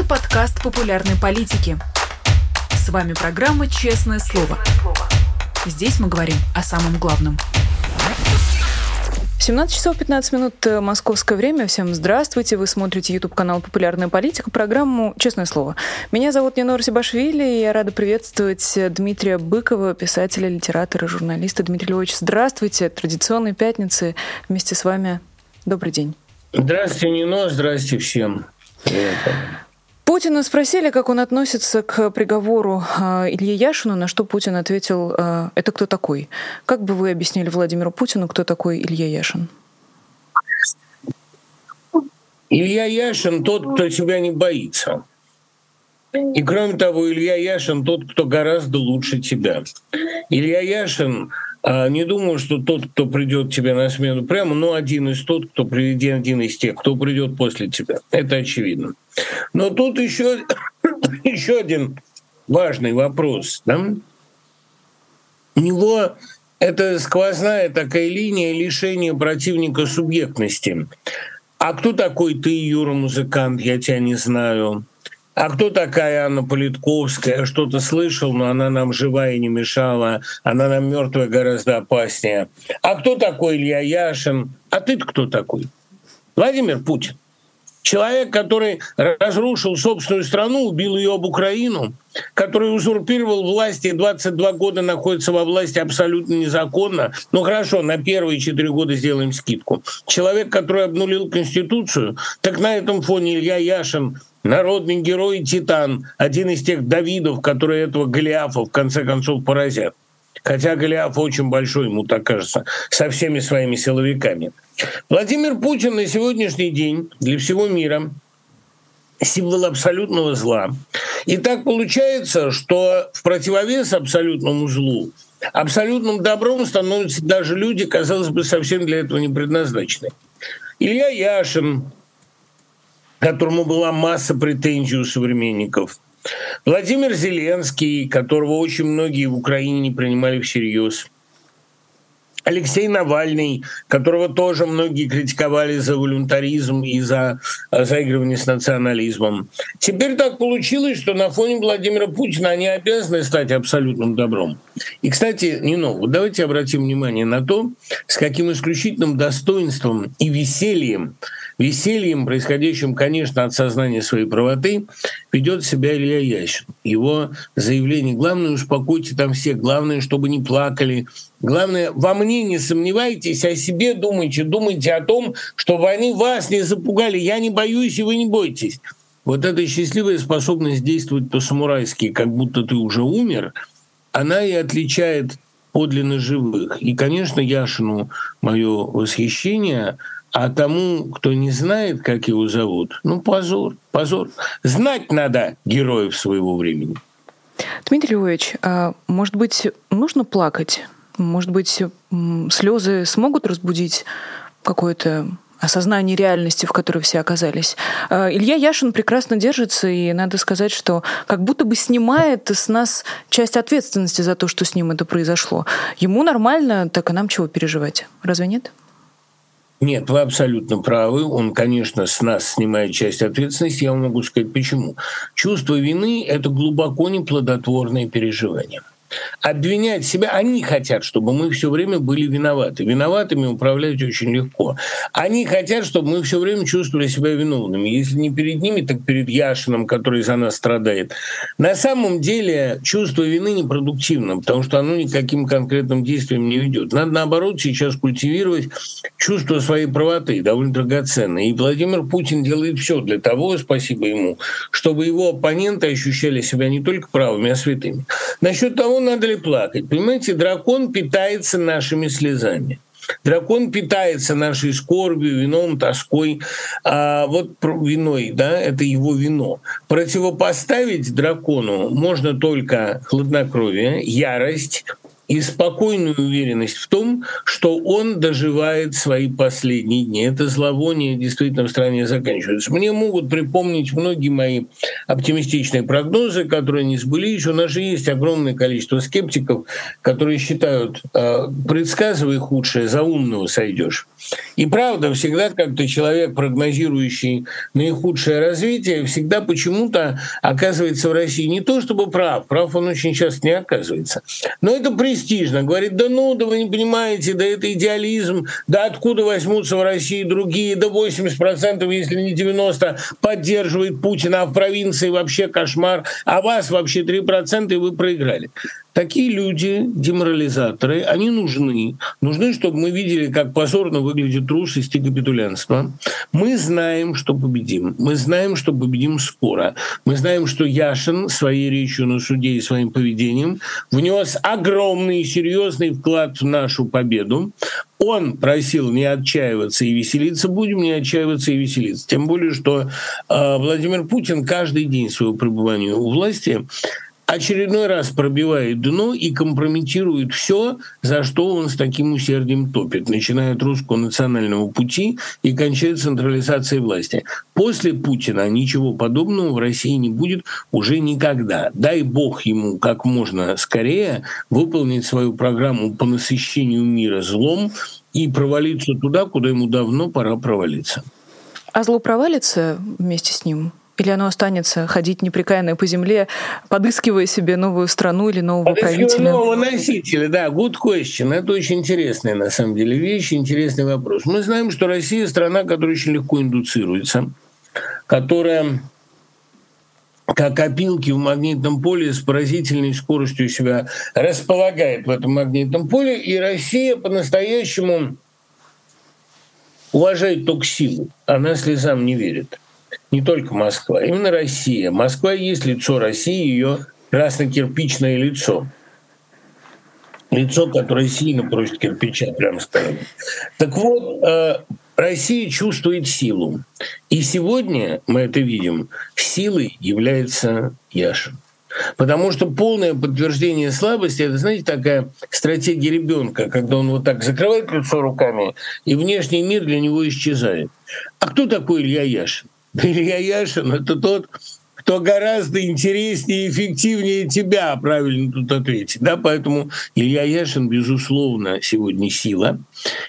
Это подкаст популярной политики. С вами программа «Честное слово». Здесь мы говорим о самом главном. 17 часов 15 минут э, московское время. Всем здравствуйте. Вы смотрите YouTube канал «Популярная политика», программу «Честное слово». Меня зовут Нинор Сибашвили, и я рада приветствовать Дмитрия Быкова, писателя, литератора, журналиста. Дмитрий Львович, здравствуйте. Традиционной пятницы вместе с вами. Добрый день. Здравствуйте, Нино. Здравствуйте всем. Привет. Путина спросили, как он относится к приговору а, Илье Яшину, на что Путин ответил, а, это кто такой? Как бы вы объяснили Владимиру Путину, кто такой Илья Яшин? Илья Яшин тот, кто себя не боится. И кроме того, Илья Яшин тот, кто гораздо лучше тебя. Илья Яшин не думаю, что тот, кто придет тебе на смену прямо, но один из тот, кто приведен, один из тех, кто придет после тебя. Это очевидно. Но тут еще, еще один важный вопрос. Да? У него это сквозная такая линия лишения противника субъектности. А кто такой ты, Юра, музыкант? Я тебя не знаю. А кто такая Анна Политковская? Что-то слышал, но она нам живая не мешала. Она нам мертвая гораздо опаснее. А кто такой Илья Яшин? А ты кто такой? Владимир Путин. Человек, который разрушил собственную страну, убил ее об Украину, который узурпировал власти и 22 года находится во власти абсолютно незаконно. Ну хорошо, на первые четыре года сделаем скидку. Человек, который обнулил Конституцию, так на этом фоне Илья Яшин народный герой Титан, один из тех Давидов, которые этого Голиафа в конце концов поразят. Хотя Голиаф очень большой, ему так кажется, со всеми своими силовиками. Владимир Путин на сегодняшний день для всего мира символ абсолютного зла. И так получается, что в противовес абсолютному злу абсолютным добром становятся даже люди, казалось бы, совсем для этого не предназначены. Илья Яшин, которому была масса претензий у современников. Владимир Зеленский, которого очень многие в Украине не принимали всерьез. Алексей Навальный, которого тоже многие критиковали за волюнтаризм и за э, заигрывание с национализмом. Теперь так получилось, что на фоне Владимира Путина они обязаны стать абсолютным добром. И, кстати, Нино, вот давайте обратим внимание на то, с каким исключительным достоинством и весельем весельем, происходящим, конечно, от сознания своей правоты, ведет себя Илья Ящин. Его заявление «Главное, успокойте там всех, главное, чтобы не плакали, Главное, во мне не сомневайтесь, о себе думайте, думайте о том, чтобы они вас не запугали. Я не боюсь, и вы не бойтесь. Вот эта счастливая способность действовать по-самурайски, как будто ты уже умер, она и отличает подлинно живых. И, конечно, Яшину мое восхищение – а тому, кто не знает, как его зовут, ну, позор, позор. Знать надо героев своего времени. Дмитрий Львович, а может быть, нужно плакать? Может быть, слезы смогут разбудить какое-то осознание реальности, в которой все оказались. А, Илья Яшин прекрасно держится, и надо сказать, что как будто бы снимает с нас часть ответственности за то, что с ним это произошло. Ему нормально, так и нам чего переживать? Разве нет? Нет, вы абсолютно правы. Он, конечно, с нас снимает часть ответственности. Я вам могу сказать, почему. Чувство вины – это глубоко неплодотворное переживание обвинять себя. Они хотят, чтобы мы все время были виноваты. Виноватыми управлять очень легко. Они хотят, чтобы мы все время чувствовали себя виновными. Если не перед ними, так перед Яшином, который за нас страдает. На самом деле чувство вины непродуктивно, потому что оно никаким конкретным действием не ведет. Надо, наоборот, сейчас культивировать чувство своей правоты, довольно драгоценное. И Владимир Путин делает все для того, спасибо ему, чтобы его оппоненты ощущали себя не только правыми, а святыми. Насчет того, надо ли плакать? Понимаете, дракон питается нашими слезами. Дракон питается нашей скорбью, вином, тоской. А вот виной, да, это его вино. Противопоставить дракону можно только хладнокровие, ярость и спокойную уверенность в том, что он доживает свои последние дни. Это зловоние действительно в стране заканчивается. Мне могут припомнить многие мои оптимистичные прогнозы, которые не сбылись. У нас же есть огромное количество скептиков, которые считают, э, предсказывай худшее, за умного сойдешь. И правда, всегда как-то человек, прогнозирующий наихудшее развитие, всегда почему-то оказывается в России не то чтобы прав, прав он очень часто не оказывается, но это престижно. Говорит, да ну, да вы не понимаете, да это идеализм, да откуда возьмутся в России другие, да 80%, если не 90%, поддерживает Путина, а в провинции вообще кошмар, а вас вообще 3%, и вы проиграли. Такие люди, деморализаторы, они нужны. Нужны, чтобы мы видели, как позорно выглядит трусость и капитулянство. Мы знаем, что победим. Мы знаем, что победим скоро. Мы знаем, что Яшин своей речью на суде и своим поведением внес огромный и серьезный вклад в нашу победу. Он просил не отчаиваться и веселиться, будем не отчаиваться и веселиться. Тем более, что э, Владимир Путин каждый день своего пребывания у власти очередной раз пробивает дно и компрометирует все, за что он с таким усердием топит, начиная от русского национального пути и кончая централизацией власти. После Путина ничего подобного в России не будет уже никогда. Дай бог ему как можно скорее выполнить свою программу по насыщению мира злом и провалиться туда, куда ему давно пора провалиться. А зло провалится вместе с ним? Или оно останется ходить непрекаянно по земле, подыскивая себе новую страну или нового правителя? нового носителя, да, good question. Это очень интересная, на самом деле, вещь, интересный вопрос. Мы знаем, что Россия – страна, которая очень легко индуцируется, которая как опилки в магнитном поле с поразительной скоростью себя располагает в этом магнитном поле, и Россия по-настоящему уважает только силу, она слезам не верит не только Москва, именно Россия. Москва есть лицо России, ее красно-кирпичное лицо. Лицо, которое сильно просит кирпича, прямо скажем. Так вот, э, Россия чувствует силу. И сегодня мы это видим. Силой является Яшин. Потому что полное подтверждение слабости это, знаете, такая стратегия ребенка, когда он вот так закрывает лицо руками, и внешний мир для него исчезает. А кто такой Илья Яшин? Илья Яшин — это тот, кто гораздо интереснее и эффективнее тебя, правильно тут ответить. Да? Поэтому Илья Яшин, безусловно, сегодня сила.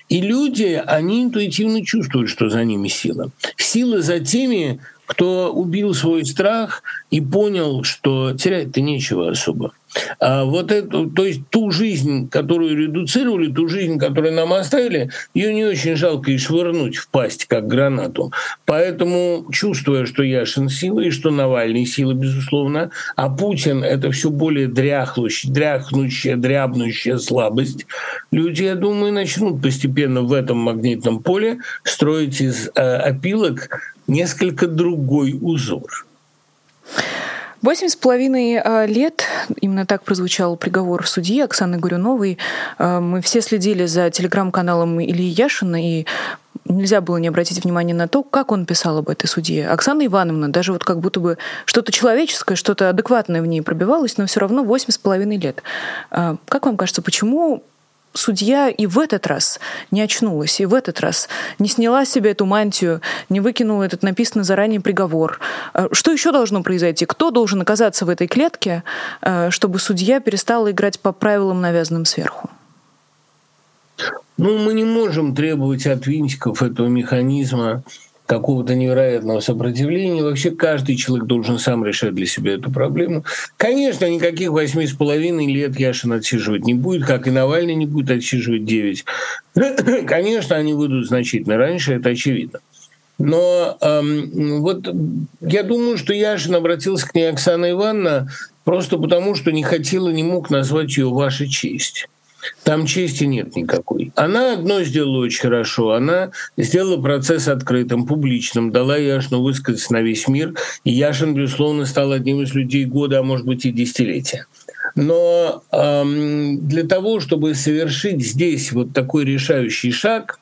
И люди, они интуитивно чувствуют, что за ними сила. Сила за теми, кто убил свой страх и понял, что терять-то нечего особо. А вот эту, то есть ту жизнь, которую редуцировали, ту жизнь, которую нам оставили, ее не очень жалко и швырнуть в пасть, как гранату. Поэтому, чувствуя, что Яшин сила и что Навальный сила, безусловно, а Путин — это все более дряхнущая, дряхнущая, дрябнущая слабость, люди, я думаю, начнут постепенно в этом магнитном поле строить из э, опилок несколько другой узор. Восемь с половиной а, лет, именно так прозвучал приговор судьи Оксаны Горюновой. А, мы все следили за телеграм-каналом Ильи Яшина, и нельзя было не обратить внимание на то, как он писал об этой судье. Оксана Ивановна, даже вот как будто бы что-то человеческое, что-то адекватное в ней пробивалось, но все равно восемь с половиной лет. А, как вам кажется, почему судья и в этот раз не очнулась, и в этот раз не сняла себе эту мантию, не выкинула этот написанный заранее приговор. Э, что еще должно произойти? Кто должен оказаться в этой клетке, э, чтобы судья перестала играть по правилам, навязанным сверху? Ну, мы не можем требовать от винтиков этого механизма какого-то невероятного сопротивления. Вообще каждый человек должен сам решать для себя эту проблему. Конечно, никаких восьми с половиной лет Яшин отсиживать не будет, как и Навальный не будет отсиживать девять. Конечно, они выйдут значительно раньше, это очевидно. Но эм, вот я думаю, что Яшин обратился к ней Оксана Ивановна просто потому, что не хотела, не мог назвать ее «Ваша честь». Там чести нет никакой. Она одно сделала очень хорошо. Она сделала процесс открытым, публичным, дала Яшину высказаться на весь мир. И Яшин, безусловно, стал одним из людей года, а может быть и десятилетия. Но эм, для того, чтобы совершить здесь вот такой решающий шаг,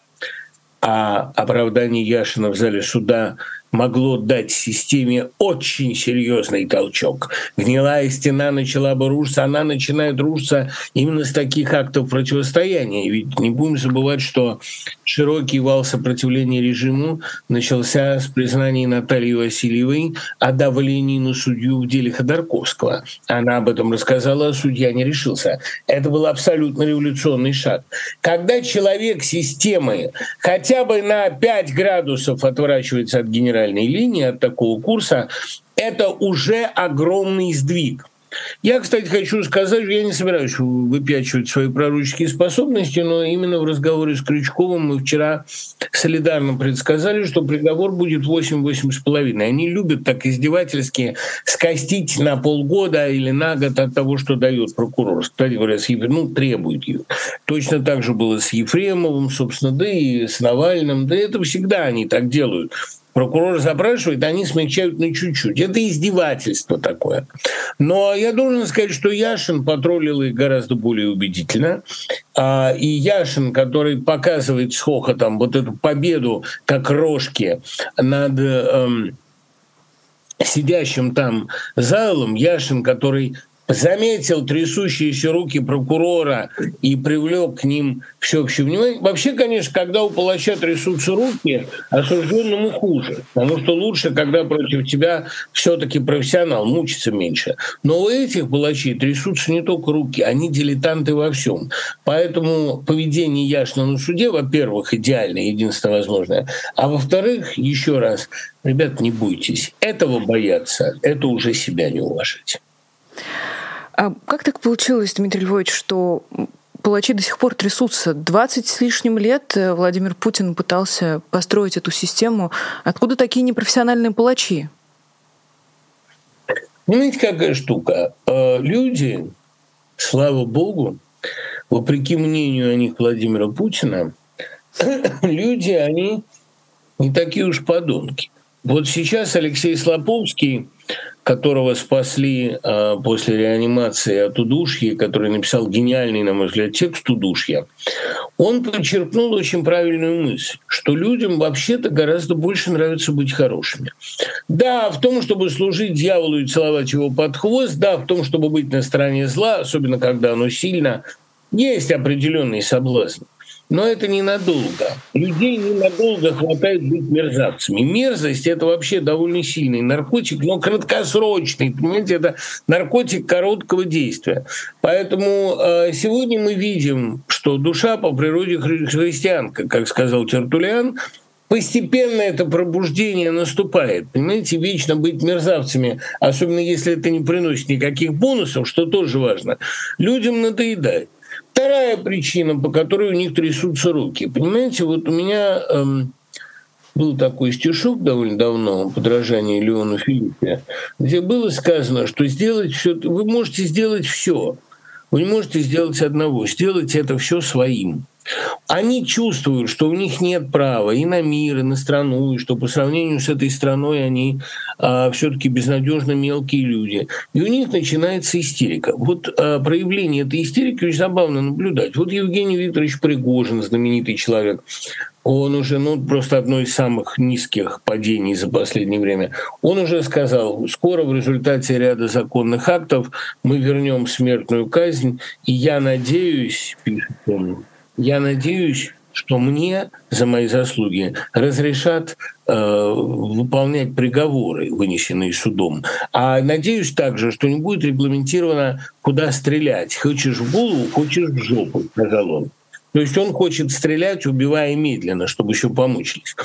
а оправдание Яшина в зале суда могло дать системе очень серьезный толчок. Гнилая стена начала бы рушиться, она начинает рушиться именно с таких актов противостояния. Ведь не будем забывать, что широкий вал сопротивления режиму начался с признания Натальи Васильевой о давлении на судью в деле Ходорковского. Она об этом рассказала, а судья не решился. Это был абсолютно революционный шаг. Когда человек системы хотя бы на 5 градусов отворачивается от генеральной линии, от такого курса, это уже огромный сдвиг. Я, кстати, хочу сказать, что я не собираюсь выпячивать свои пророческие способности, но именно в разговоре с Крючковым мы вчера солидарно предсказали, что приговор будет 8-8,5. Они любят так издевательски скостить на полгода или на год от того, что дает прокурор. Кстати говоря, с Еф... ну, требует ее. Точно так же было с Ефремовым, собственно, да и с Навальным. Да это всегда они так делают прокурор запрашивает, они смягчают на чуть-чуть. Это издевательство такое. Но я должен сказать, что Яшин потроллил их гораздо более убедительно. А, и Яшин, который показывает с хохотом вот эту победу как рожки над эм, сидящим там залом, Яшин, который заметил трясущиеся руки прокурора и привлек к ним всеобщее внимание. Вообще, конечно, когда у палача трясутся руки, осужденному хуже, потому что лучше, когда против тебя все-таки профессионал, мучится меньше. Но у этих палачей трясутся не только руки, они дилетанты во всем. Поэтому поведение Яшина на суде, во-первых, идеальное, единственное возможное, а во-вторых, еще раз, ребят, не бойтесь, этого бояться, это уже себя не уважать. А как так получилось, Дмитрий Львович, что палачи до сих пор трясутся. 20 с лишним лет э, Владимир Путин пытался построить эту систему. Откуда такие непрофессиональные палачи? Понимаете, какая штука? Э, люди, слава богу, вопреки мнению о них Владимира Путина, люди, они не такие уж подонки. Вот сейчас Алексей Слоповский которого спасли э, после реанимации от удушья, который написал гениальный, на мой взгляд, текст удушья, он подчеркнул очень правильную мысль, что людям вообще-то гораздо больше нравится быть хорошими. Да, в том, чтобы служить дьяволу и целовать его под хвост, да, в том, чтобы быть на стороне зла, особенно когда оно сильно, есть определенный соблазн. Но это ненадолго. Людей ненадолго хватает быть мерзавцами. Мерзость – это вообще довольно сильный наркотик, но краткосрочный. Понимаете, это наркотик короткого действия. Поэтому э, сегодня мы видим, что душа по природе христианка, как сказал Тертулиан, постепенно это пробуждение наступает. Понимаете, вечно быть мерзавцами, особенно если это не приносит никаких бонусов, что тоже важно, людям надоедает. Вторая причина, по которой у них трясутся руки. Понимаете, вот у меня эм, был такой стишок довольно давно, подражание Леону Филиппе, где было сказано, что сделать все, вы можете сделать все, вы не можете сделать одного, сделать это все своим. Они чувствуют, что у них нет права и на мир, и на страну, и что по сравнению с этой страной они а, все-таки безнадежно мелкие люди. И у них начинается истерика. Вот а, проявление этой истерики очень забавно наблюдать. Вот Евгений Викторович Пригожин, знаменитый человек, он уже, ну, просто одно из самых низких падений за последнее время. Он уже сказал, скоро в результате ряда законных актов мы вернем смертную казнь, и я надеюсь, пишет он, я надеюсь, что мне за мои заслуги разрешат э, выполнять приговоры, вынесенные судом. А надеюсь также, что не будет регламентировано, куда стрелять. Хочешь в голову, хочешь в жопу, сказал он. То есть он хочет стрелять, убивая медленно, чтобы еще помучились.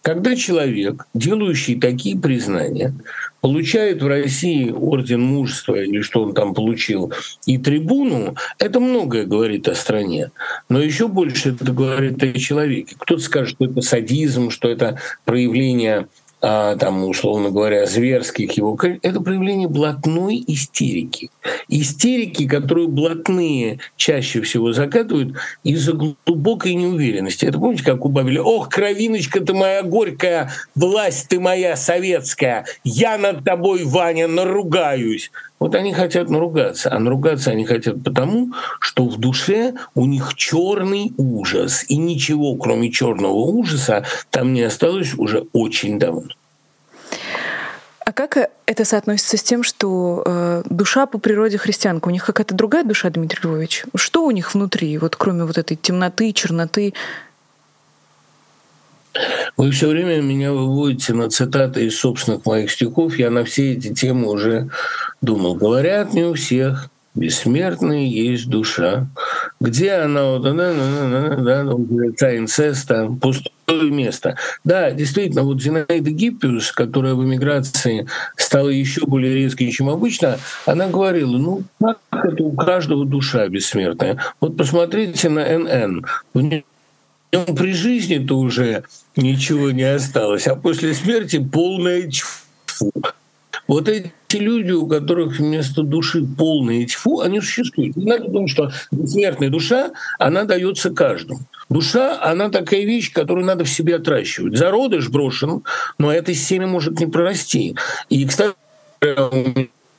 Когда человек, делающий такие признания, получает в России орден мужества или что он там получил, и трибуну, это многое говорит о стране. Но еще больше это говорит о человеке. Кто-то скажет, что это садизм, что это проявление а, там, условно говоря, зверских его, это проявление блатной истерики. Истерики, которую блатные чаще всего закатывают из-за глубокой неуверенности. Это помните, как убавили? «Ох, кровиночка ты моя горькая, власть ты моя советская, я над тобой, Ваня, наругаюсь». Вот они хотят наругаться, а наругаться они хотят потому, что в душе у них черный ужас, и ничего, кроме черного ужаса, там не осталось уже очень давно. А как это соотносится с тем, что э, душа по природе христианка? У них какая-то другая душа, Дмитрий Львович? Что у них внутри, вот кроме вот этой темноты, черноты? Вы все время меня выводите на цитаты из собственных моих стихов. Я на все эти темы уже думал. Говорят, не у всех. Бессмертной есть душа. Где она? Вот, да, да, да, да, да, инцеста, пустое место. Да, действительно, вот Зинаида Гиппиус, которая в эмиграции стала еще более резкой, чем обычно, она говорила, ну, как это у каждого душа бессмертная. Вот посмотрите на НН. У при жизни-то уже ничего не осталось, а после смерти полная чфу. Вот эти люди, у которых вместо души полные тьфу, они существуют. Не надо думать, что бессмертная душа, она дается каждому. Душа, она такая вещь, которую надо в себе отращивать. Зародыш брошен, но это семя может не прорасти. И, кстати,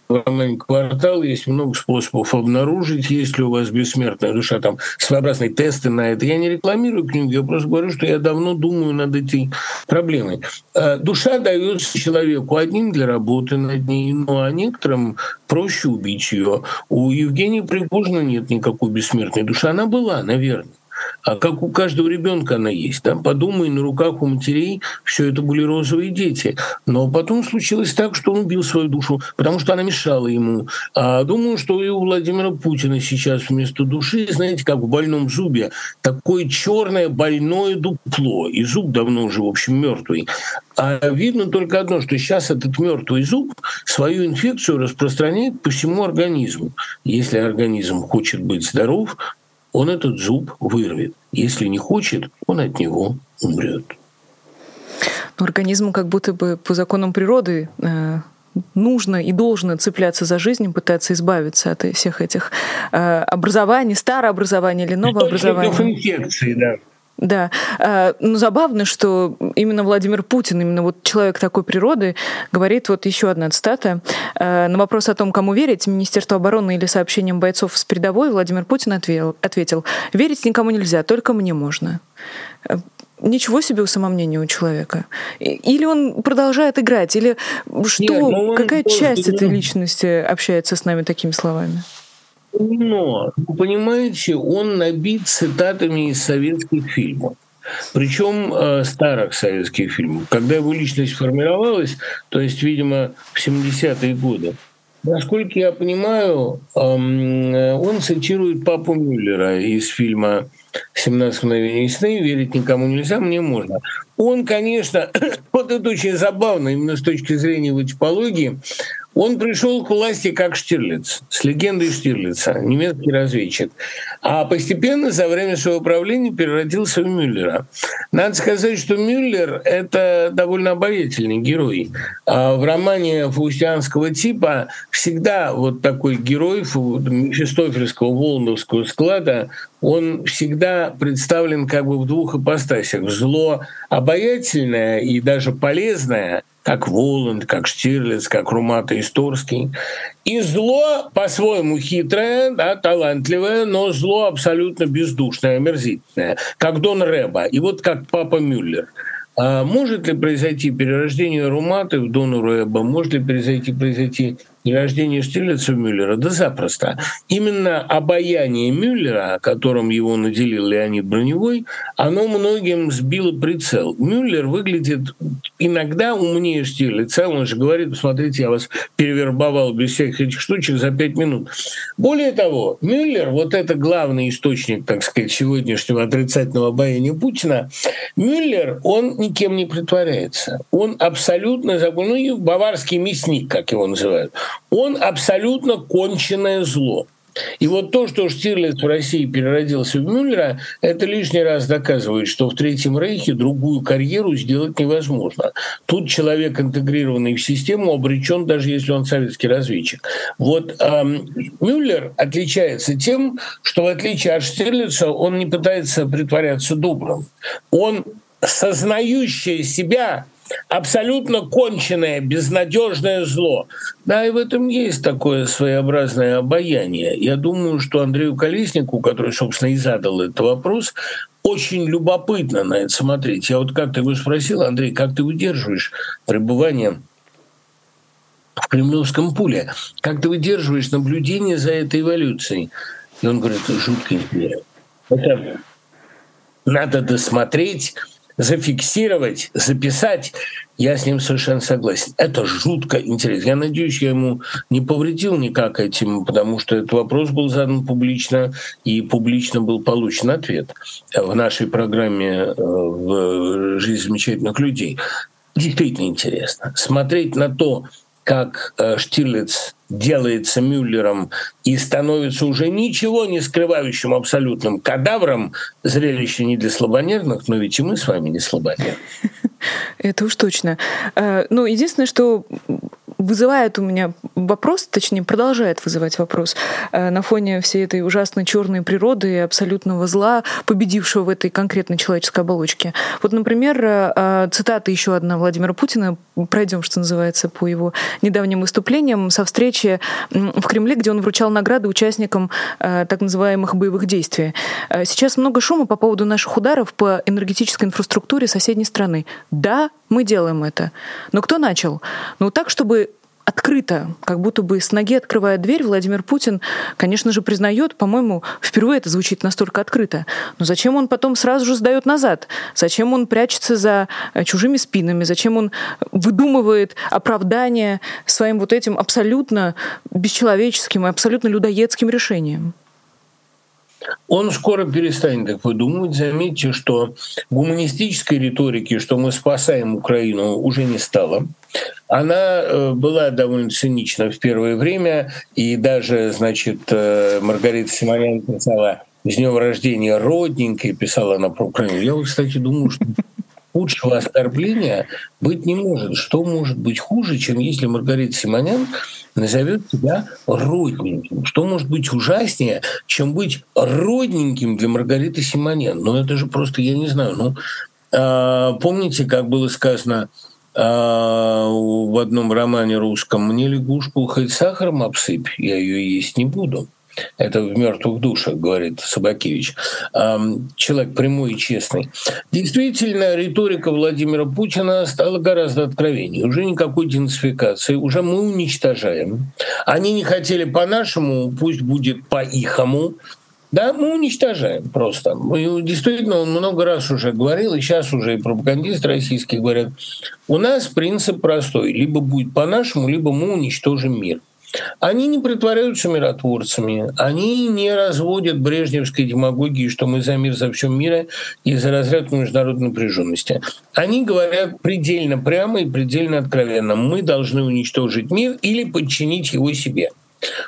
романе «Квартал» есть много способов обнаружить, есть ли у вас бессмертная душа, там своеобразные тесты на это. Я не рекламирую книгу, я просто говорю, что я давно думаю над этой проблемой. А, душа дается человеку одним для работы над ней, ну а некоторым проще убить ее. У Евгения Пригожина нет никакой бессмертной души. Она была, наверное. А как у каждого ребенка она есть. Да? Подумай, на руках у матерей все это были розовые дети. Но потом случилось так, что он убил свою душу, потому что она мешала ему. А думаю, что и у Владимира Путина сейчас вместо души, знаете, как в больном зубе, такое черное больное дупло. И зуб давно уже, в общем, мертвый. А видно только одно, что сейчас этот мертвый зуб свою инфекцию распространяет по всему организму. Если организм хочет быть здоров, он этот зуб вырвет. Если не хочет, он от него умрет. Но организму как будто бы по законам природы э, нужно и должно цепляться за жизнь, пытаться избавиться от всех этих э, образований, старое образование или новое образование. инфекции, да. Да. А, ну, забавно, что именно Владимир Путин, именно вот человек такой природы, говорит, вот еще одна цитата. А, на вопрос о том, кому верить, Министерство обороны или сообщениям бойцов с передовой, Владимир Путин ответил, ответил верить никому нельзя, только мне можно. А, ничего себе у самомнения у человека. Или он продолжает играть, или что, Нет, ну какая часть этой личности общается с нами такими словами? Но, понимаете, он набит цитатами из советских фильмов. Причем э, старых советских фильмов. Когда его личность формировалась, то есть, видимо, в 70-е годы, насколько я понимаю, эм, он цитирует папу Мюллера из фильма «17 мгновений сны», «Верить никому нельзя, мне можно». Он, конечно, вот это очень забавно именно с точки зрения типологии, он пришел к власти как Штирлиц, с легендой Штирлица, немецкий разведчик. А постепенно за время своего правления превратился в Мюллера. Надо сказать, что Мюллер — это довольно обаятельный герой. А в романе фаустианского типа всегда вот такой герой мефистофельского волновского склада, он всегда представлен как бы в двух ипостасях. Зло обаятельное и даже полезное — как Воланд, как Штирлиц, как Румата Исторский. И зло по-своему хитрое, да, талантливое, но зло абсолютно бездушное, омерзительное, как Дон Реба и вот как Папа Мюллер – а может ли произойти перерождение Руматы в Дону Руэба? Может ли произойти, произойти перерождение Штирлица Мюллера? Да запросто. Именно обаяние Мюллера, которым его наделил Леонид Броневой, оно многим сбило прицел. Мюллер выглядит иногда умнее Штирлица. Он же говорит, посмотрите, я вас перевербовал без всяких этих штучек за пять минут. Более того, Мюллер, вот это главный источник, так сказать, сегодняшнего отрицательного обаяния Путина, Мюллер, он никем не притворяется. Он абсолютно, ну и баварский мясник, как его называют, он абсолютно конченное зло. И вот то, что Штирлиц в России переродился в Мюллера, это лишний раз доказывает, что в Третьем Рейхе другую карьеру сделать невозможно. Тут человек, интегрированный в систему, обречен, даже если он советский разведчик. Вот эм, Мюллер отличается тем, что в отличие от Штирлица он не пытается притворяться добрым. Он сознающее себя абсолютно конченное, безнадежное зло. Да, и в этом есть такое своеобразное обаяние. Я думаю, что Андрею Колеснику, который, собственно, и задал этот вопрос, очень любопытно на это смотреть. Я вот как-то его спросил, Андрей, как ты удерживаешь пребывание в кремлевском пуле. Как ты выдерживаешь наблюдение за этой эволюцией? И он говорит, жутко интересно. Это надо досмотреть, зафиксировать, записать. Я с ним совершенно согласен. Это жутко интересно. Я надеюсь, я ему не повредил никак этим, потому что этот вопрос был задан публично, и публично был получен ответ в нашей программе э, в «Жизнь замечательных людей». Действительно интересно смотреть на то, как э, Штирлиц делается Мюллером и становится уже ничего не скрывающим абсолютным кадавром, зрелище не для слабонервных, но ведь и мы с вами не слабонервные. Это уж точно. Э, ну, единственное, что вызывает у меня вопрос, точнее, продолжает вызывать вопрос э, на фоне всей этой ужасной черной природы и абсолютного зла, победившего в этой конкретной человеческой оболочке. Вот, например, э, э, цитата еще одна Владимира Путина, пройдем, что называется, по его недавним выступлениям со встречи в Кремле, где он вручал награды участникам так называемых боевых действий. Сейчас много шума по поводу наших ударов по энергетической инфраструктуре соседней страны. Да, мы делаем это. Но кто начал? Ну, так, чтобы открыто, как будто бы с ноги открывая дверь, Владимир Путин, конечно же, признает, по-моему, впервые это звучит настолько открыто. Но зачем он потом сразу же сдает назад? Зачем он прячется за э, чужими спинами? Зачем он выдумывает оправдание своим вот этим абсолютно бесчеловеческим и абсолютно людоедским решением? Он скоро перестанет так выдумывать. Заметьте, что гуманистической риторики, что мы спасаем Украину, уже не стало. Она э, была довольно цинична в первое время, и даже, значит, э, Маргарита Симонян писала «С днем рождения родненькой», писала она про Украину. Я, кстати, думаю, что худшего оскорбления быть не может. Что может быть хуже, чем если Маргарита Симонян назовет тебя родненьким? Что может быть ужаснее, чем быть родненьким для Маргариты Симонян? Ну, это же просто, я не знаю, ну, а, помните, как было сказано а, в одном романе русском «Мне лягушку хоть сахаром обсыпь, я ее есть не буду». Это в мертвых душах, говорит Собакевич. Человек прямой и честный. Действительно, риторика Владимира Путина стала гораздо откровеннее. Уже никакой денацификации, уже мы уничтожаем. Они не хотели по-нашему, пусть будет по-ихому. Да, мы уничтожаем просто. Мы, действительно, он много раз уже говорил, и сейчас уже и пропагандисты российские говорят, у нас принцип простой. Либо будет по-нашему, либо мы уничтожим мир. Они не притворяются миротворцами, они не разводят брежневской демагогии, что мы за мир за все мира и за разряд международной напряженности. Они говорят предельно прямо и предельно откровенно, мы должны уничтожить мир или подчинить его себе.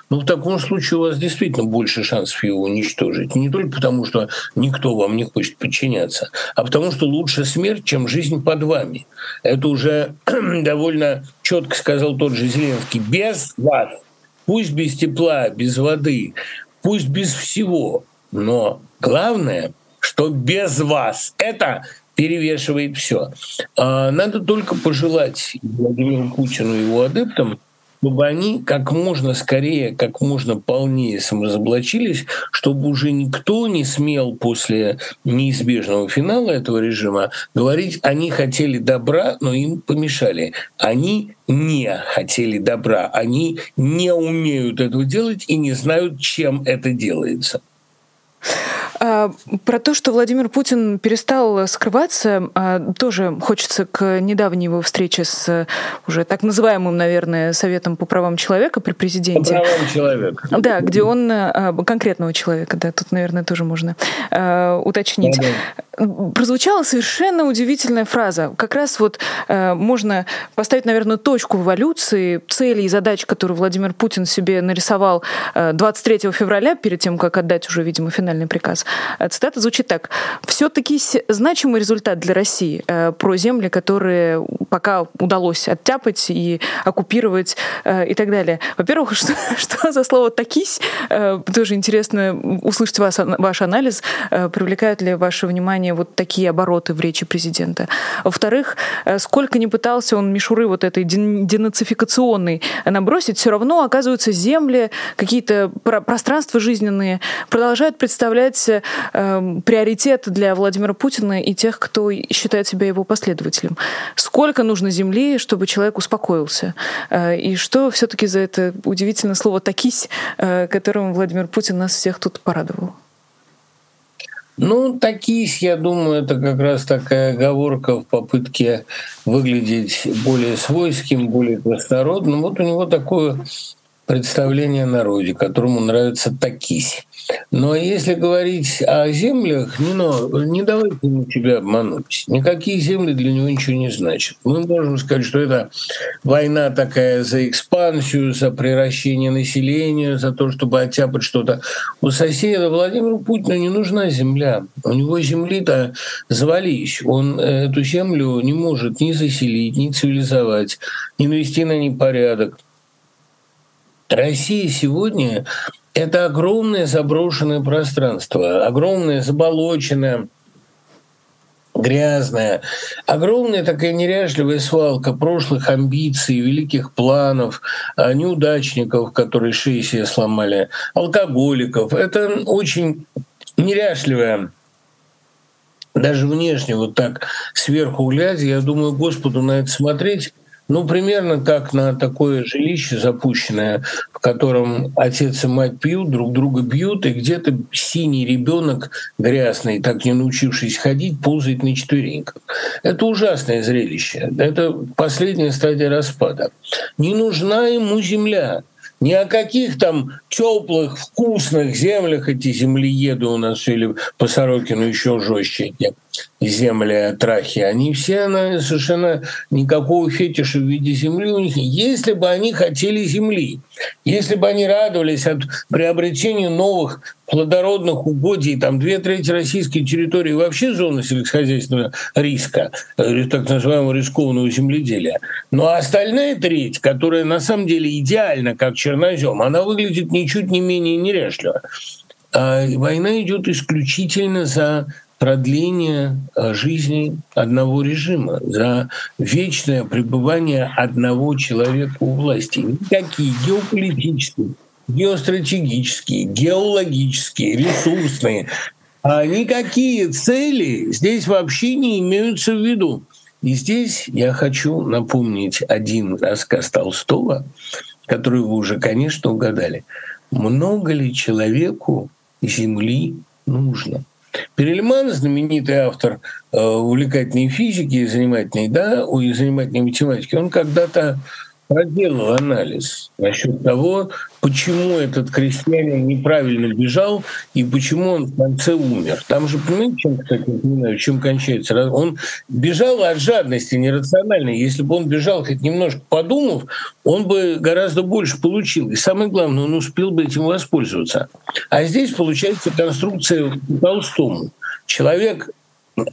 Ну, в таком случае у вас действительно больше шансов его уничтожить. Не только потому, что никто вам не хочет подчиняться, а потому что лучше смерть, чем жизнь под вами. Это уже довольно четко сказал тот же Зеленский. Без вас, пусть без тепла, без воды, пусть без всего, но главное, что без вас. Это перевешивает все. А надо только пожелать Владимиру Путину и его адептам чтобы они как можно скорее, как можно полнее саморазоблачились, чтобы уже никто не смел после неизбежного финала этого режима говорить, они хотели добра, но им помешали. Они не хотели добра, они не умеют этого делать и не знают, чем это делается. А, про то, что Владимир Путин перестал скрываться, а, тоже хочется к недавней его встрече с уже так называемым, наверное, Советом по правам человека при президенте. По правам человека. Да, где он а, конкретного человека, да, тут, наверное, тоже можно уточнить. Да, да. Прозвучала совершенно удивительная фраза. Как раз вот можно поставить, наверное, точку в эволюции целей и задач, которые Владимир Путин себе нарисовал 23 февраля, перед тем, как отдать уже, видимо, финальный приказ. Э, цитата звучит так. «Все-таки значимый результат для России э, про земли, которые пока удалось оттяпать и оккупировать э, и так далее». Во-первых, что, что за слово «такись»? Тоже интересно услышать вас, ваш анализ. Привлекают ли ваше внимание вот такие обороты в речи президента? Во-вторых, сколько не пытался он мишуры вот этой денацификационной набросить, все равно, оказывается, земли, какие-то пространства жизненные продолжают представлять э, приоритет для Владимира Путина и тех, кто считает себя его последователем. Сколько нужно земли, чтобы человек успокоился? Э, и что все-таки за это удивительное слово «такись», э, которым Владимир Путин нас всех тут порадовал? Ну, такись, я думаю, это как раз такая оговорка в попытке выглядеть более свойским, более простородным. Вот у него такое представление о народе, которому нравится такись. Но если говорить о землях, не, но, не давайте ему тебя обмануть. Никакие земли для него ничего не значат. Мы можем сказать, что это война такая за экспансию, за превращение населения, за то, чтобы оттяпать что-то. У соседа Владимиру Путину не нужна земля. У него земли-то завались. Он эту землю не может ни заселить, ни цивилизовать, ни навести на ней порядок. Россия сегодня — это огромное заброшенное пространство, огромное заболоченное, грязная, огромная такая неряшливая свалка прошлых амбиций, великих планов, а, неудачников, которые шеи себе сломали, алкоголиков. Это очень неряшливая даже внешне вот так сверху глядя, я думаю, Господу на это смотреть ну, примерно как на такое жилище запущенное, в котором отец и мать пьют, друг друга бьют, и где-то синий ребенок грязный, так не научившись ходить, ползает на четвереньках. Это ужасное зрелище. Это последняя стадия распада. Не нужна ему земля. Ни о каких там теплых, вкусных землях эти землееды у нас или по Сорокину еще жестче эти земли трахи. Они все на, совершенно никакого фетиша в виде земли у них. Если бы они хотели земли, если бы они радовались от приобретения новых плодородных угодий, там две трети российской территории вообще зона сельскохозяйственного риска, э, так называемого рискованного земледелия. А остальная треть, которая на самом деле идеальна, как чернозем, она выглядит ничуть не менее неряшливо. А война идет исключительно за продление э, жизни одного режима, за вечное пребывание одного человека у власти. Никакие геополитические, геостратегические, геологические, ресурсные, а никакие цели здесь вообще не имеются в виду. И здесь я хочу напомнить один рассказ Толстого, который вы уже, конечно, угадали. Много ли человеку земли нужно? Перельман, знаменитый автор э, увлекательной физики, занимательной, да, и занимательной математики, он когда-то проделал анализ насчет того, почему этот крестьянин неправильно бежал и почему он в конце умер. Там же, понимаете, чем, кстати, знаю, чем кончается? Он бежал от жадности нерациональной. Если бы он бежал хоть немножко подумав, он бы гораздо больше получил. И самое главное, он успел бы этим воспользоваться. А здесь получается конструкция Толстому. Человек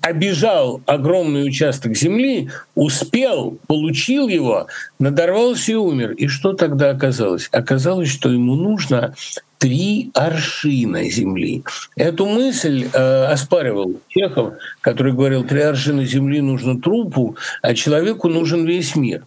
обижал огромный участок земли, успел, получил его, надорвался и умер. И что тогда оказалось? Оказалось, что ему нужно три аршина земли. Эту мысль э, оспаривал Чехов, который говорил, три аршина земли нужно трупу, а человеку нужен весь мир.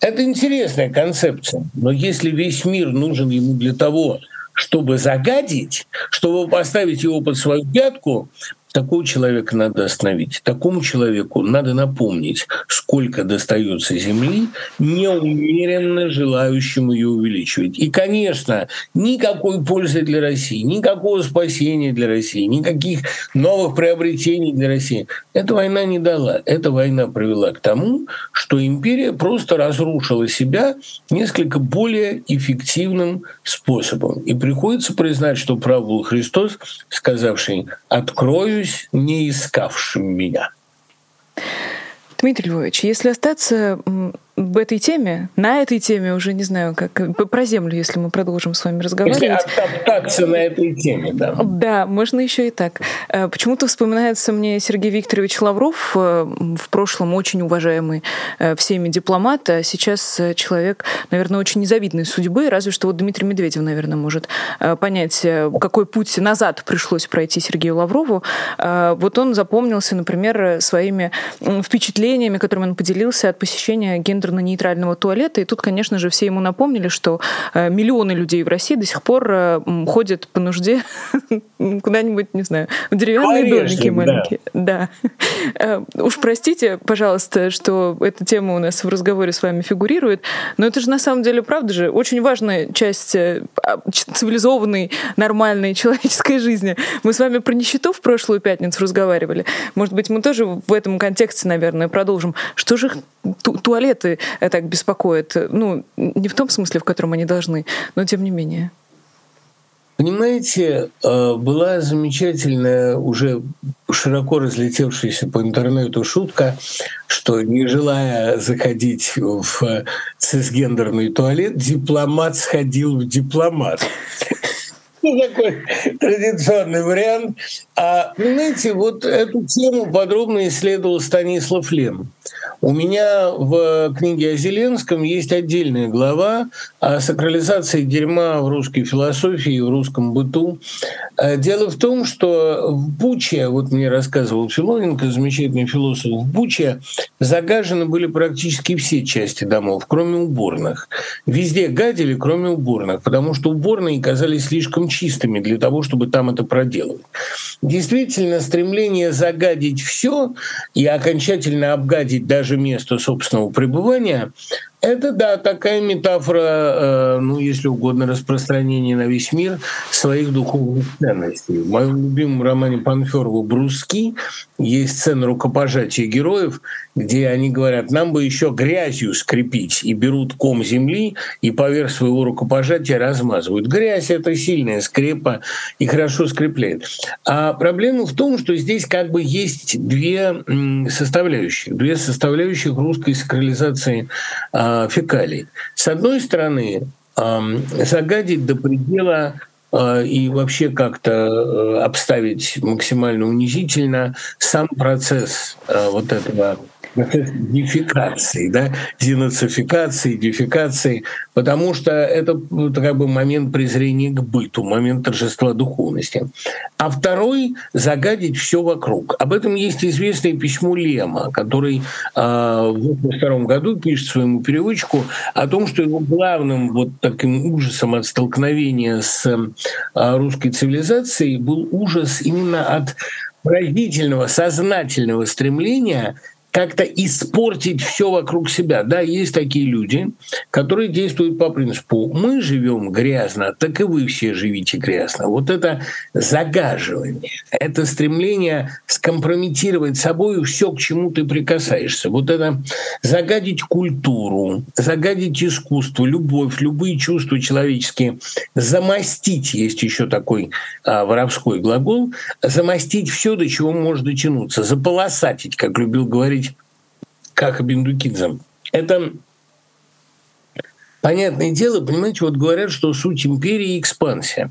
Это интересная концепция, но если весь мир нужен ему для того, чтобы загадить, чтобы поставить его под свою пятку, Такого человека надо остановить. Такому человеку надо напомнить, сколько достается земли неумеренно желающему ее увеличивать. И, конечно, никакой пользы для России, никакого спасения для России, никаких новых приобретений для России. Эта война не дала. Эта война привела к тому, что империя просто разрушила себя несколько более эффективным способом. И приходится признать, что прав был Христос, сказавший «открою останусь не искавшим меня. Дмитрий Львович, если остаться в этой теме, на этой теме уже не знаю, как про землю, если мы продолжим с вами разговаривать. Если оттоптаться на этой теме, да. Да, можно еще и так. Э, почему-то вспоминается мне Сергей Викторович Лавров, э, в прошлом очень уважаемый э, всеми дипломат, а сейчас человек, наверное, очень незавидной судьбы, разве что вот Дмитрий Медведев, наверное, может понять, какой путь назад пришлось пройти Сергею Лаврову. Вот он запомнился, например, своими впечатлениями, которыми он поделился от посещения гендерно нейтрального туалета. И тут, конечно же, все ему напомнили, что э, миллионы людей в России до сих пор э, ходят по нужде куда-нибудь, не знаю, в деревянные Конечно, домики маленькие. Да. да. Уж простите, пожалуйста, что эта тема у нас в разговоре с вами фигурирует, но это же на самом деле, правда же, очень важная часть а, цивилизованной, нормальной человеческой жизни. Мы с вами про нищету в прошлую пятницу разговаривали. Может быть, мы тоже в этом контексте, наверное, продолжим. Что же ту туалеты так беспокоят? Ну, не в том смысле, в котором они должны, но тем не менее. Понимаете, э, была замечательная, уже широко разлетевшаяся по интернету шутка, что не желая заходить в цисгендерный туалет, дипломат сходил в дипломат. Ну, такой традиционный вариант. А, понимаете, вот эту тему подробно исследовал Станислав Лем. У меня в книге о Зеленском есть отдельная глава о сакрализации дерьма в русской философии и в русском быту. Э, дело в том, что в Буче, вот мне рассказывал Филоненко, замечательный философ, в Буче загажены были практически все части домов, кроме уборных. Везде гадили, кроме уборных, потому что уборные казались слишком чистыми для того, чтобы там это проделать. Действительно, стремление загадить все и окончательно обгадить даже место собственного пребывания это, да, такая метафора, э, ну, если угодно, распространения на весь мир своих духовных ценностей. В моем любимом романе Панферова «Бруски» есть сцена рукопожатия героев, где они говорят, нам бы еще грязью скрепить, и берут ком земли и поверх своего рукопожатия размазывают. Грязь — это сильная скрепа и хорошо скрепляет. А проблема в том, что здесь как бы есть две составляющих, две составляющих русской сакрализации а, фекалий. С одной стороны, загадить до предела а, и вообще как-то э, обставить максимально унизительно сам процесс э, вот этого дефикации, да, денацификации, дефикации, потому что это, как бы момент презрения к быту, момент торжества духовности. А второй — загадить все вокруг. Об этом есть известное письмо Лема, который э, в 1982 году пишет своему переводчику о том, что его главным вот таким ужасом от столкновения с э, русской цивилизацией был ужас именно от поразительного, сознательного стремления как-то испортить все вокруг себя. Да, есть такие люди, которые действуют по принципу «мы живем грязно, так и вы все живите грязно». Вот это загаживание, это стремление скомпрометировать собой все, к чему ты прикасаешься. Вот это загадить культуру, загадить искусство, любовь, любые чувства человеческие, замостить, есть еще такой а, воровской глагол, замостить все, до чего можно дотянуться, заполосатить, как любил говорить как Бендукидзе. Это понятное дело, понимаете, вот говорят, что суть империи – экспансия.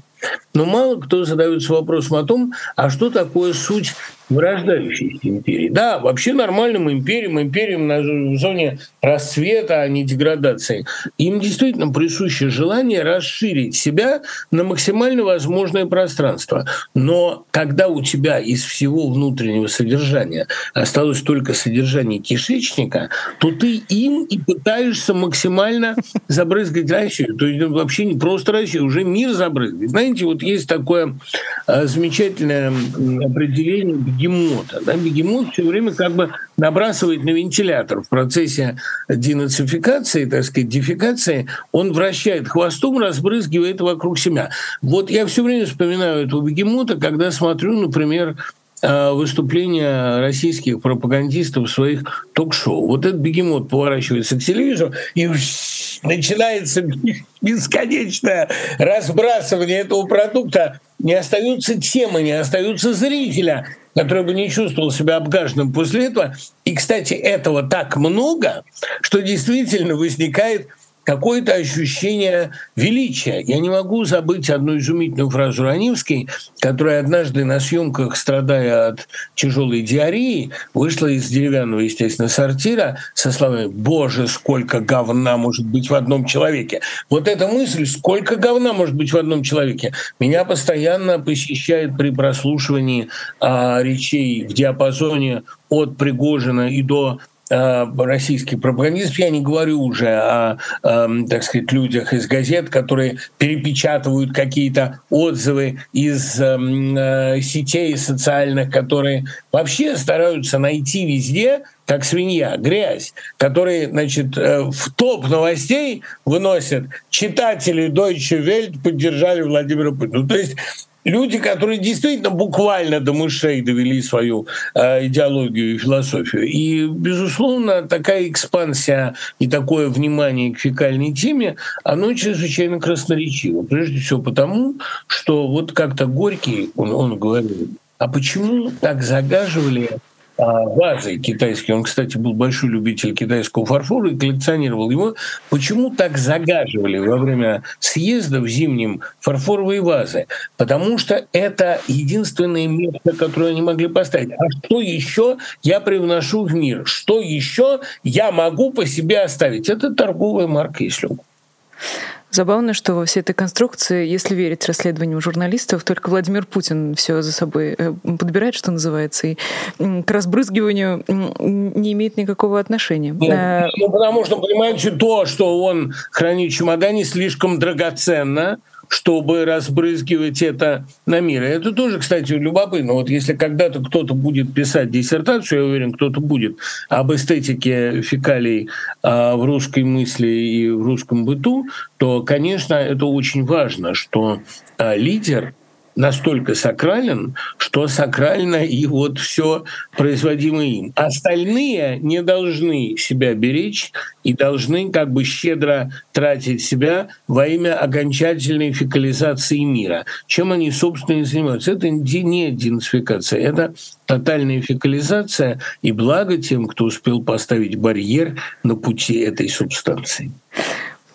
Но мало кто задается вопросом о том, а что такое суть вырождающейся империи. Да, вообще нормальным империям, империям на зоне расцвета, а не деградации, им действительно присуще желание расширить себя на максимально возможное пространство. Но когда у тебя из всего внутреннего содержания осталось только содержание кишечника, то ты им и пытаешься максимально забрызгать Россию. То есть ну, вообще не просто Россию, уже мир забрызгать. Знаете, вот есть такое э, замечательное определение бегемота. Да? Бегемот все время как бы набрасывает на вентилятор в процессе денацификации, так сказать, дефикации, он вращает хвостом, разбрызгивает вокруг себя. Вот я все время вспоминаю этого бегемота, когда смотрю, например, э, выступления российских пропагандистов в своих ток-шоу. Вот этот бегемот поворачивается к телевизору и начинается бесконечное разбрасывание этого продукта. Не остаются темы, не остаются зрителя который бы не чувствовал себя обгаженным после этого. И, кстати, этого так много, что действительно возникает какое-то ощущение величия. Я не могу забыть одну изумительную фразу Ранивской, которая однажды на съемках, страдая от тяжелой диареи, вышла из деревянного, естественно, сортира со словами «Боже, сколько говна может быть в одном человеке». Вот эта мысль «Сколько говна может быть в одном человеке?» меня постоянно посещает при прослушивании а, речей в диапазоне от Пригожина и до российских пропагандистов, я не говорю уже о, э, так сказать, людях из газет, которые перепечатывают какие-то отзывы из э, сетей социальных, которые вообще стараются найти везде как свинья, грязь, которые, значит, в топ новостей выносят читатели Deutsche Welt поддержали Владимира Путина. Ну, то есть люди, которые действительно буквально до мышей довели свою э, идеологию и философию. И, безусловно, такая экспансия и такое внимание к фекальной теме, оно чрезвычайно красноречиво. Прежде всего потому, что вот как-то Горький, он, он говорил, а почему так загаживали вазой китайский. Он, кстати, был большой любитель китайского фарфора и коллекционировал его. Почему так загаживали во время съезда в зимнем фарфоровые вазы? Потому что это единственное место, которое они могли поставить. А что еще я привношу в мир? Что еще я могу по себе оставить? Это торговая марка, если угодно. Забавно, что во всей этой конструкции, если верить расследованию журналистов, только Владимир Путин все за собой э, подбирает, что называется, и к разбрызгиванию не имеет никакого отношения. Нет, а... ну, потому что, понимаете, то, что он хранит в чемодане, слишком драгоценно, чтобы разбрызгивать это на мир. И это тоже, кстати, любопытно. Вот если когда-то кто-то будет писать диссертацию, я уверен, кто-то будет об эстетике фекалий а, в русской мысли и в русском быту, то, конечно, это очень важно, что а, лидер — настолько сакрален, что сакрально и вот все производимое им. Остальные не должны себя беречь и должны как бы щедро тратить себя во имя окончательной фекализации мира. Чем они, собственно, и занимаются? Это не денацификация, это тотальная фекализация и благо тем, кто успел поставить барьер на пути этой субстанции.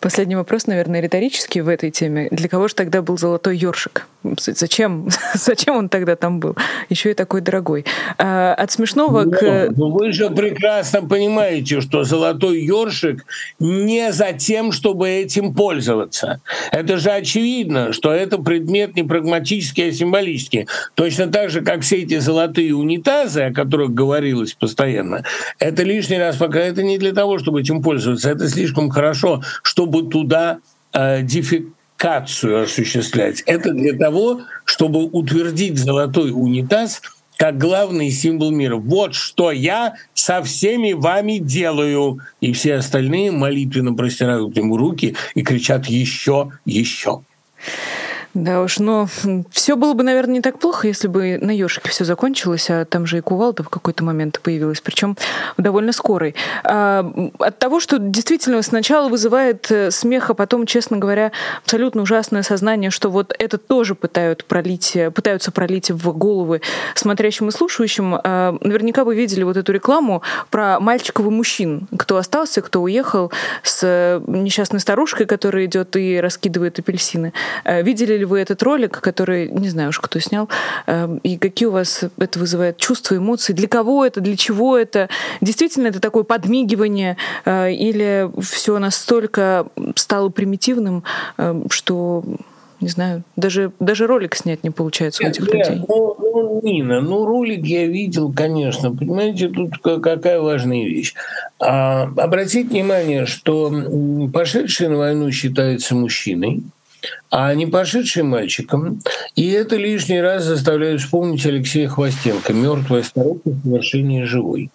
Последний вопрос, наверное, риторический в этой теме. Для кого же тогда был золотой ёршик? Зачем? Зачем он тогда там был? Еще и такой дорогой. А, от смешного Но, к... Ну, вы же прекрасно понимаете, что золотой ёршик не за тем, чтобы этим пользоваться. Это же очевидно, что это предмет не прагматический, а символический. Точно так же, как все эти золотые унитазы, о которых говорилось постоянно, это лишний раз пока это не для того, чтобы этим пользоваться. Это слишком хорошо, чтобы туда э, дефи кацию осуществлять. Это для того, чтобы утвердить золотой унитаз как главный символ мира. Вот что я со всеми вами делаю. И все остальные молитвенно простирают ему руки и кричат еще, еще. Да уж, но все было бы, наверное, не так плохо, если бы на ёршике все закончилось, а там же и кувалда в какой-то момент появилась, причем довольно скорой. А, от того, что действительно сначала вызывает э, смех, а потом, честно говоря, абсолютно ужасное сознание, что вот это тоже пытают пролить, э, пытаются пролить в головы смотрящим и слушающим. А, наверняка вы видели вот эту рекламу про мальчиков и мужчин, кто остался, кто уехал с э, несчастной старушкой, которая идет и раскидывает апельсины. Видели ли вы этот ролик, который, не знаю уж, кто снял, эм, и какие у вас это вызывает чувства, эмоции, для кого это, для чего это? Действительно это такое подмигивание э, или все настолько стало примитивным, эм, что не знаю, даже, даже ролик снять не получается нет, у этих нет, людей. Ну, ну, Нина, ну ролик я видел, конечно. Понимаете, тут какая важная вещь. А, обратите внимание, что пошедший на войну считается мужчиной, а не пошедшим мальчиком. И это лишний раз заставляет вспомнить Алексея Хвостенко «Мертвая старуха в совершении живой».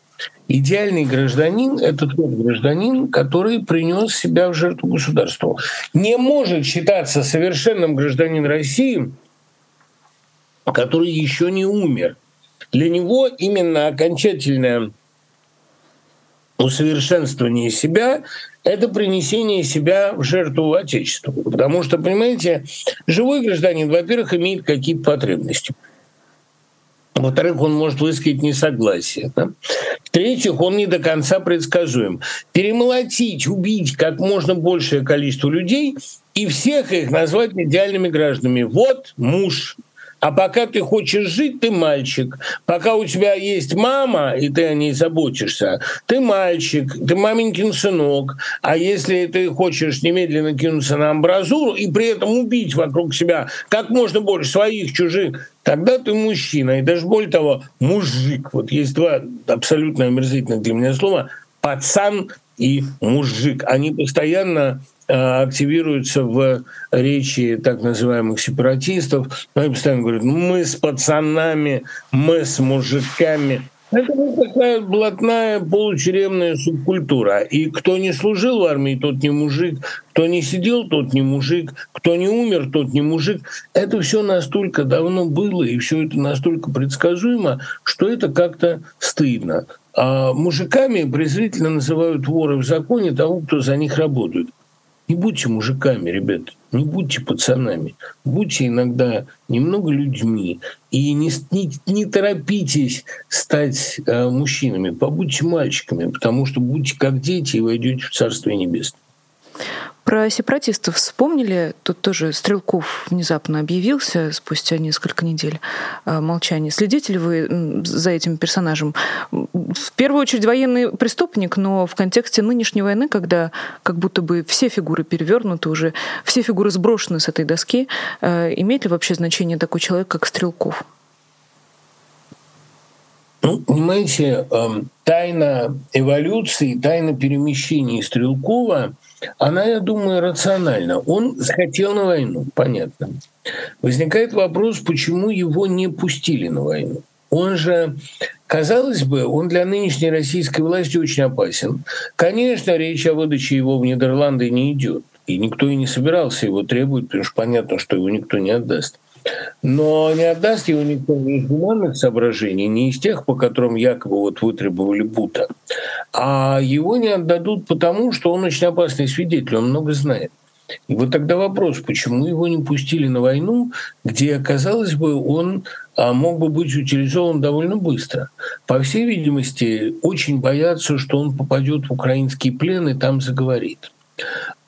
Идеальный гражданин – это тот гражданин, который принес себя в жертву государству. Не может считаться совершенным гражданин России, который еще не умер. Для него именно окончательное усовершенствование себя это принесение себя в жертву Отечеству. Потому что, понимаете, живой гражданин, во-первых, имеет какие-то потребности. Во-вторых, он может высказать несогласие. Да? В-третьих, он не до конца предсказуем. Перемолотить, убить как можно большее количество людей и всех их назвать идеальными гражданами. Вот муж, а пока ты хочешь жить, ты мальчик. Пока у тебя есть мама, и ты о ней заботишься, ты мальчик, ты маменькин сынок. А если ты хочешь немедленно кинуться на амбразуру и при этом убить вокруг себя как можно больше своих, чужих, тогда ты мужчина. И даже более того, мужик. Вот есть два абсолютно омерзительных для меня слова. пацан и мужик. Они постоянно активируются в речи так называемых сепаратистов. Они постоянно говорят, мы с пацанами, мы с мужиками. Это вот такая блатная полутюремная субкультура. И кто не служил в армии, тот не мужик, кто не сидел, тот не мужик, кто не умер, тот не мужик. Это все настолько давно было, и все это настолько предсказуемо, что это как-то стыдно. А мужиками презрительно называют воры в законе того, кто за них работает. Не будьте мужиками, ребят, не будьте пацанами, будьте иногда немного людьми. И не, не, не торопитесь стать э, мужчинами, побудьте мальчиками, потому что будьте как дети и войдете в Царствие Небесное. Про сепаратистов вспомнили. Тут тоже Стрелков внезапно объявился спустя несколько недель э, молчания. Следите ли вы за этим персонажем? В первую очередь военный преступник, но в контексте нынешней войны, когда как будто бы все фигуры перевернуты уже, все фигуры сброшены с этой доски, э, имеет ли вообще значение такой человек, как Стрелков? Ну, понимаете, эм, тайна эволюции, тайна перемещения Стрелкова – она, я думаю, рациональна. Он захотел на войну, понятно. Возникает вопрос, почему его не пустили на войну. Он же, казалось бы, он для нынешней российской власти очень опасен. Конечно, речь о выдаче его в Нидерланды не идет. И никто и не собирался его требовать, потому что понятно, что его никто не отдаст. Но не отдаст его никто не из гуманных соображений, не из тех, по которым якобы вот вытребовали Бута, а его не отдадут потому, что он очень опасный свидетель, он много знает. И вот тогда вопрос, почему его не пустили на войну, где, казалось бы, он а, мог бы быть утилизован довольно быстро. По всей видимости, очень боятся, что он попадет в украинский плен и там заговорит.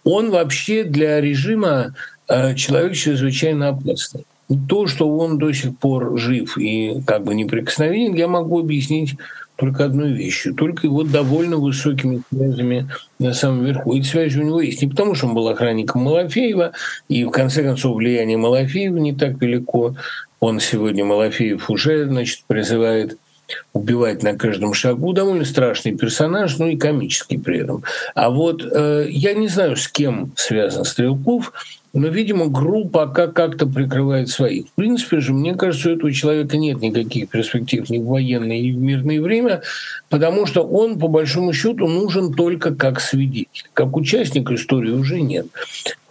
Он вообще для режима а, человек чрезвычайно опасный то, что он до сих пор жив и как бы неприкосновенен, я могу объяснить только одной вещью, только его довольно высокими связями на самом верху. Эти связи у него есть не потому, что он был охранником Малафеева, и в конце концов влияние Малафеева не так велико. Он сегодня, Малафеев, уже значит, призывает убивать на каждом шагу. Довольно страшный персонаж, ну и комический при этом. А вот э, я не знаю, с кем связан Стрелков, но, видимо, группа как- как-то прикрывает своих. В принципе же, мне кажется, у этого человека нет никаких перспектив ни в военное, ни в мирное время, потому что он, по большому счету, нужен только как свидетель. Как участник истории уже нет.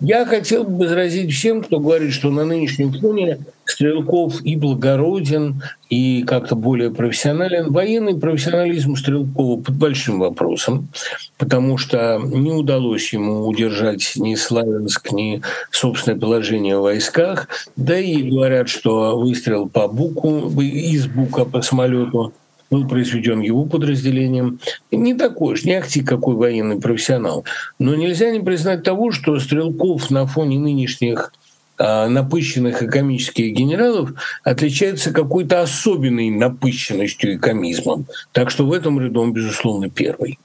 Я хотел бы возразить всем, кто говорит, что на нынешнем фоне Стрелков и благороден, и как-то более профессионален. Военный профессионализм Стрелкова под большим вопросом, потому что не удалось ему удержать ни Славянск, ни собственное положение в войсках. Да и говорят, что выстрел по Буку, из Бука по самолету был произведен его подразделением. Не такой уж, не ахти какой военный профессионал. Но нельзя не признать того, что Стрелков на фоне нынешних а, напыщенных и комических генералов отличается какой-то особенной напыщенностью и комизмом. Так что в этом ряду он, безусловно, первый.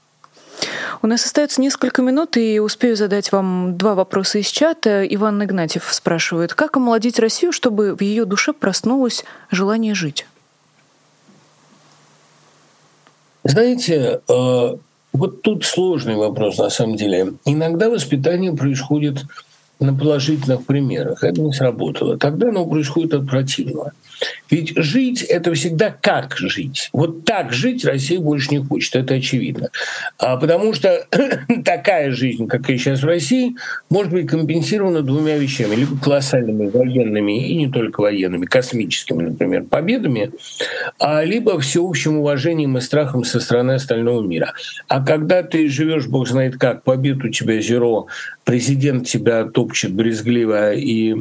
У нас остается несколько минут, и успею задать вам два вопроса из чата. Иван Игнатьев спрашивает, как омолодить Россию, чтобы в ее душе проснулось желание жить? Знаете, э, вот тут сложный вопрос на самом деле. Иногда воспитание происходит на положительных примерах. Это не сработало. Тогда оно происходит от противного. Ведь жить — это всегда как жить. Вот так жить Россия больше не хочет, это очевидно. А потому что такая жизнь, как и сейчас в России, может быть компенсирована двумя вещами. Либо колоссальными военными, и не только военными, космическими, например, победами, а либо всеобщим уважением и страхом со стороны остального мира. А когда ты живешь, бог знает как, побед у тебя зеро, президент тебя топчет брезгливо и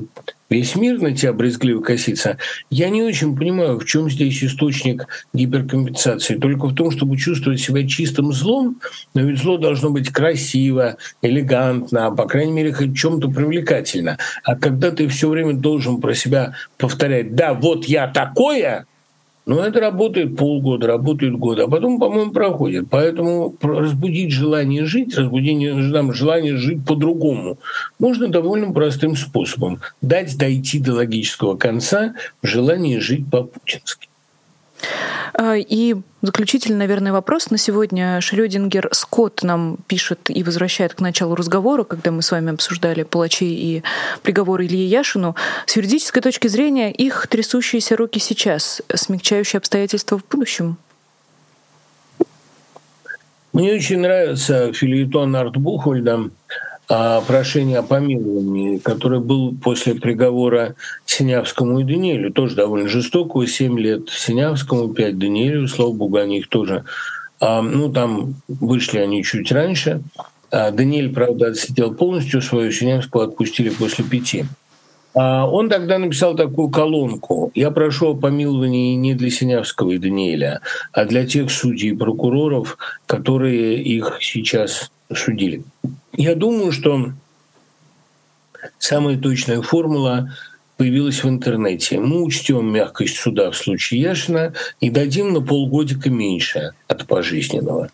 весь мир на тебя брезгливо косится, я не очень понимаю, в чем здесь источник гиперкомпенсации. Только в том, чтобы чувствовать себя чистым злом, но ведь зло должно быть красиво, элегантно, а по крайней мере, хоть чем-то привлекательно. А когда ты все время должен про себя повторять, да, вот я такое, но это работает полгода, работает год, а потом, по-моему, проходит. Поэтому разбудить желание жить, разбудить желание жить по-другому можно довольно простым способом. Дать дойти до логического конца в желании жить по-путински. А, и заключительный, наверное, вопрос на сегодня. Шрёдингер Скотт нам пишет и возвращает к началу разговора, когда мы с вами обсуждали палачей и приговоры Ильи Яшину. С юридической точки зрения их трясущиеся руки сейчас, смягчающие обстоятельства в будущем? Мне очень нравится филитон Арт Бухольда прошение о помиловании, который был после приговора Синявскому и Даниэлю, тоже довольно жестокого, 7 лет Синявскому, 5 Даниэлю, слава богу, они их тоже, ну, там вышли они чуть раньше. А Даниэль, правда, отсидел полностью свою, Синявского отпустили после пяти. А он тогда написал такую колонку. «Я прошу о помиловании не для Синявского и Даниэля, а для тех судей и прокуроров, которые их сейчас судили». Я думаю, что самая точная формула появилась в интернете. Мы учтем мягкость суда в случае Яшина и дадим на полгодика меньше от пожизненного.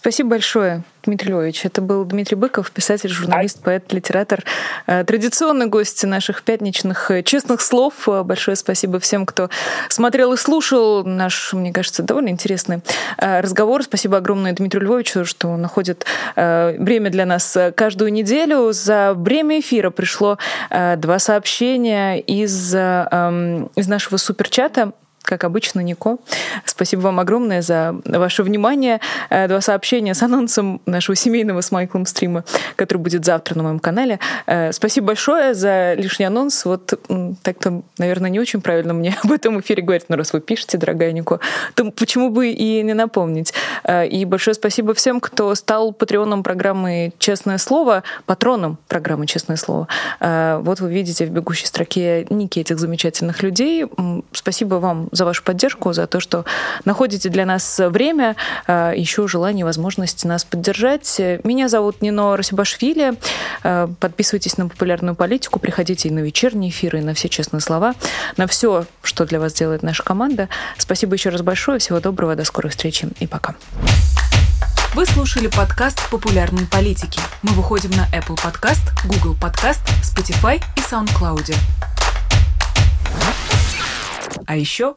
Спасибо большое. Дмитрий Львович. Это был Дмитрий Быков, писатель, журналист, поэт, литератор, э, традиционный гость наших пятничных э, честных слов. Э, большое спасибо всем, кто смотрел и слушал наш, мне кажется, довольно интересный разговор. Спасибо огромное Дмитрию Львовичу, что находит время для нас каждую неделю. За время эфира пришло два сообщения из, эм, из нашего суперчата как обычно, Нико. Спасибо вам огромное за ваше внимание. Э, два сообщения с анонсом нашего семейного с Майклом стрима, который будет завтра на моем канале. Э, спасибо большое за лишний анонс. Вот так-то, наверное, не очень правильно мне об этом эфире говорить, но раз вы пишете, дорогая Нико, то почему бы и не напомнить. Э, и большое спасибо всем, кто стал патреоном программы «Честное слово», патроном программы «Честное слово». Вот вы видите в бегущей строке ники этих замечательных людей. Спасибо вам за вашу поддержку, за то, что находите для нас время, а, еще желание, возможность нас поддержать. Меня зовут Нино Расибашвили. А, подписывайтесь на популярную политику, приходите и на вечерние эфиры, и на все честные слова, на все, что для вас делает наша команда. Спасибо еще раз большое, всего доброго, до скорой встречи и пока. Вы слушали подкаст «Популярные политики». Мы выходим на Apple Podcast, Google Podcast, Spotify и SoundCloud. А еще